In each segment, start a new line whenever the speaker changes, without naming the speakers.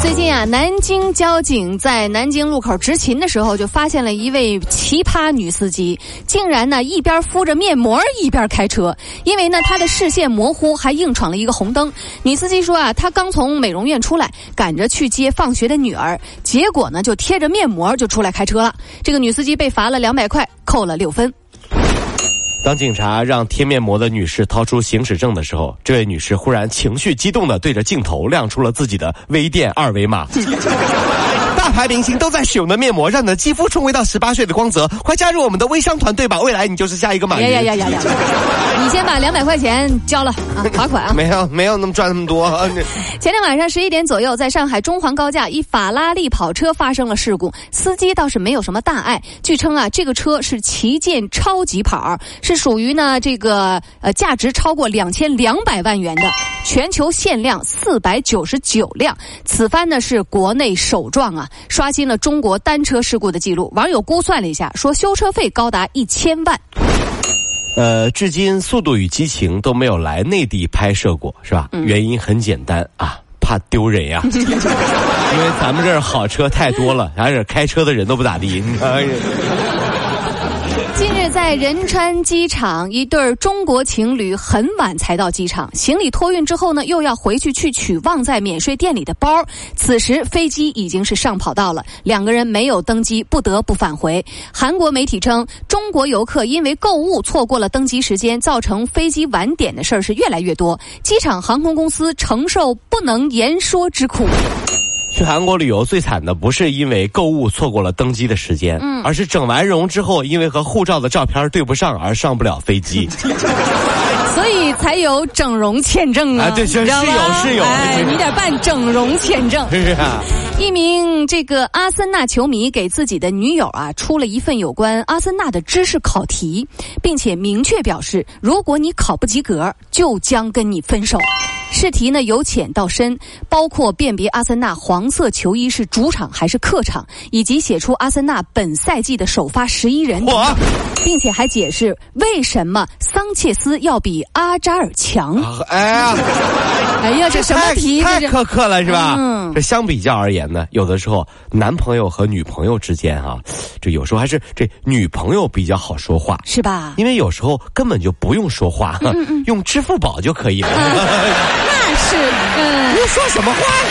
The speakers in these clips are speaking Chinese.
最近啊，南京交警在南京路口执勤的时候，就发现了一位奇葩女司机，竟然呢一边敷着面膜一边开车。因为呢她的视线模糊，还硬闯了一个红灯。女司机说啊，她刚从美容院出来，赶着去接放学的女儿，结果呢就贴着面膜就出来开车了。这个女司机被罚了两百块，扣了六分。
当警察让贴面膜的女士掏出行驶证的时候，这位女士忽然情绪激动的对着镜头亮出了自己的微店二维码。大牌明星都在使用的面膜，让你的肌肤重回到十八岁的光泽。快加入我们的微商团队吧，未来你就是下一个马云。
呀呀呀呀呀！你先把两百块钱交了啊，罚款啊！
没有没有那么赚那么多。
前天晚上十一点左右，在上海中环高架，一法拉利跑车发生了事故，司机倒是没有什么大碍。据称啊，这个车是旗舰超级跑，是属于呢这个呃价值超过两千两百万元的，全球限量四百九十九辆。此番呢是国内首撞啊！刷新了中国单车事故的记录。网友估算了一下，说修车费高达一千万。
呃，至今《速度与激情》都没有来内地拍摄过，是吧？原因很简单啊，怕丢人呀。因为咱们这儿好车太多了，而且开车的人都不咋地。
近日，在仁川机场，一对中国情侣很晚才到机场，行李托运之后呢，又要回去去取忘在免税店里的包。此时飞机已经是上跑道了，两个人没有登机，不得不返回。韩国媒体称，中国游客因为购物错过了登机时间，造成飞机晚点的事儿是越来越多，机场航空公司承受不能言说之苦。
去韩国旅游最惨的不是因为购物错过了登机的时间，嗯，而是整完容之后，因为和护照的照片对不上而上不了飞机。
所以才有整容签证啊！
对，是有是有，哎
你得办整容签证。
是啊，
一名这个阿森纳球迷给自己的女友啊出了一份有关阿森纳的知识考题，并且明确表示，如果你考不及格，就将跟你分手。试题呢由浅到深，包括辨别阿森纳黄色球衣是主场还是客场，以及写出阿森纳本赛季的首发十一人，并且还解释为什么桑切斯要比阿扎尔强。哎呀，哎呀，这什么题？
太苛刻了是吧？嗯，这相比较而言呢，有的时候男朋友和女朋友之间啊，这有时候还是这女朋友比较好说话，
是吧？
因为有时候根本就不用说话，用支付宝就可以了。
是，嗯，
你说什么话呢？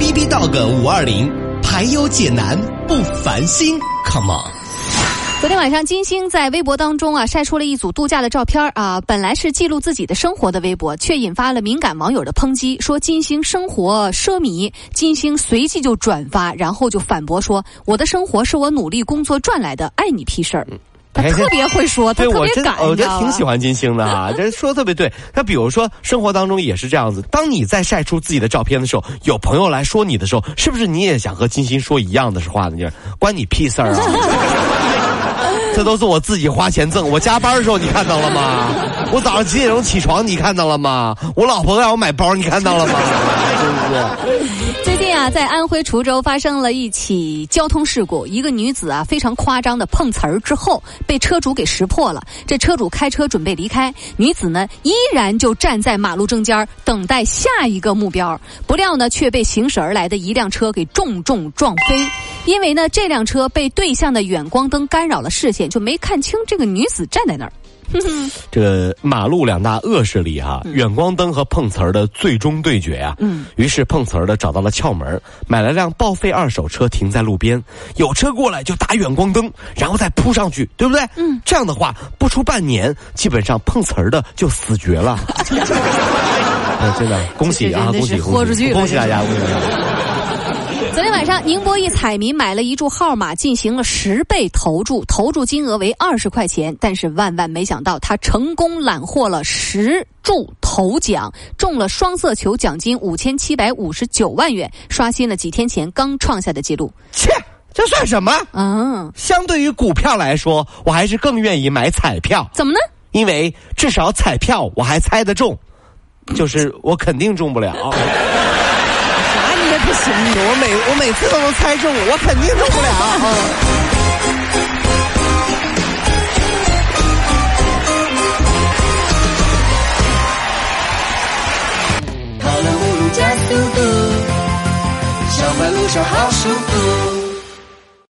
B B Dog 五二零，排忧解难不烦心，Come on！
昨天晚上，金星在微博当中啊晒出了一组度假的照片啊，本来是记录自己的生活的微博，却引发了敏感网友的抨击，说金星生活奢靡。金星随即就转发，然后就反驳说：“我的生活是我努力工作赚来的，碍你屁事儿。”他特别会说，他特别敢，
我觉得挺喜欢金星的哈，这说的特别对。那比如说，生活当中也是这样子，当你在晒出自己的照片的时候，有朋友来说你的时候，是不是你也想和金星说一样的话呢？就是关你屁事儿啊！这都是我自己花钱挣，我加班的时候你看到了吗？我早上几点钟起床你看到了吗？我老婆让我买包你看到了吗？是不是？
最近啊，在安徽滁州发生了一起交通事故，一个女子啊非常夸张的碰瓷儿之后，被车主给识破了。这车主开车准备离开，女子呢依然就站在马路中间等待下一个目标，不料呢却被行驶而来的一辆车给重重撞飞。因为呢这辆车被对向的远光灯干扰了视线，就没看清这个女子站在那儿。
这个马路两大恶势力哈，远光灯和碰瓷儿的最终对决啊。嗯，于是碰瓷儿的找到了窍门，买了辆报废二手车停在路边，有车过来就打远光灯，然后再扑上去，对不对？嗯，这样的话不出半年，基本上碰瓷儿的就死绝了。嗯，真的，恭喜啊，恭喜，
豁出去
恭喜大家，恭喜大家。
晚上，宁波一彩民买了一注号码，进行了十倍投注，投注金额为二十块钱。但是万万没想到，他成功揽获了十注头奖，中了双色球奖金五千七百五十九万元，刷新了几天前刚创下的记录。
切，这算什么？嗯，相对于股票来说，我还是更愿意买彩票。
怎么呢？
因为至少彩票我还猜得中，就是我肯定中不了。不行，我每我每次都能猜中，我肯定中不了。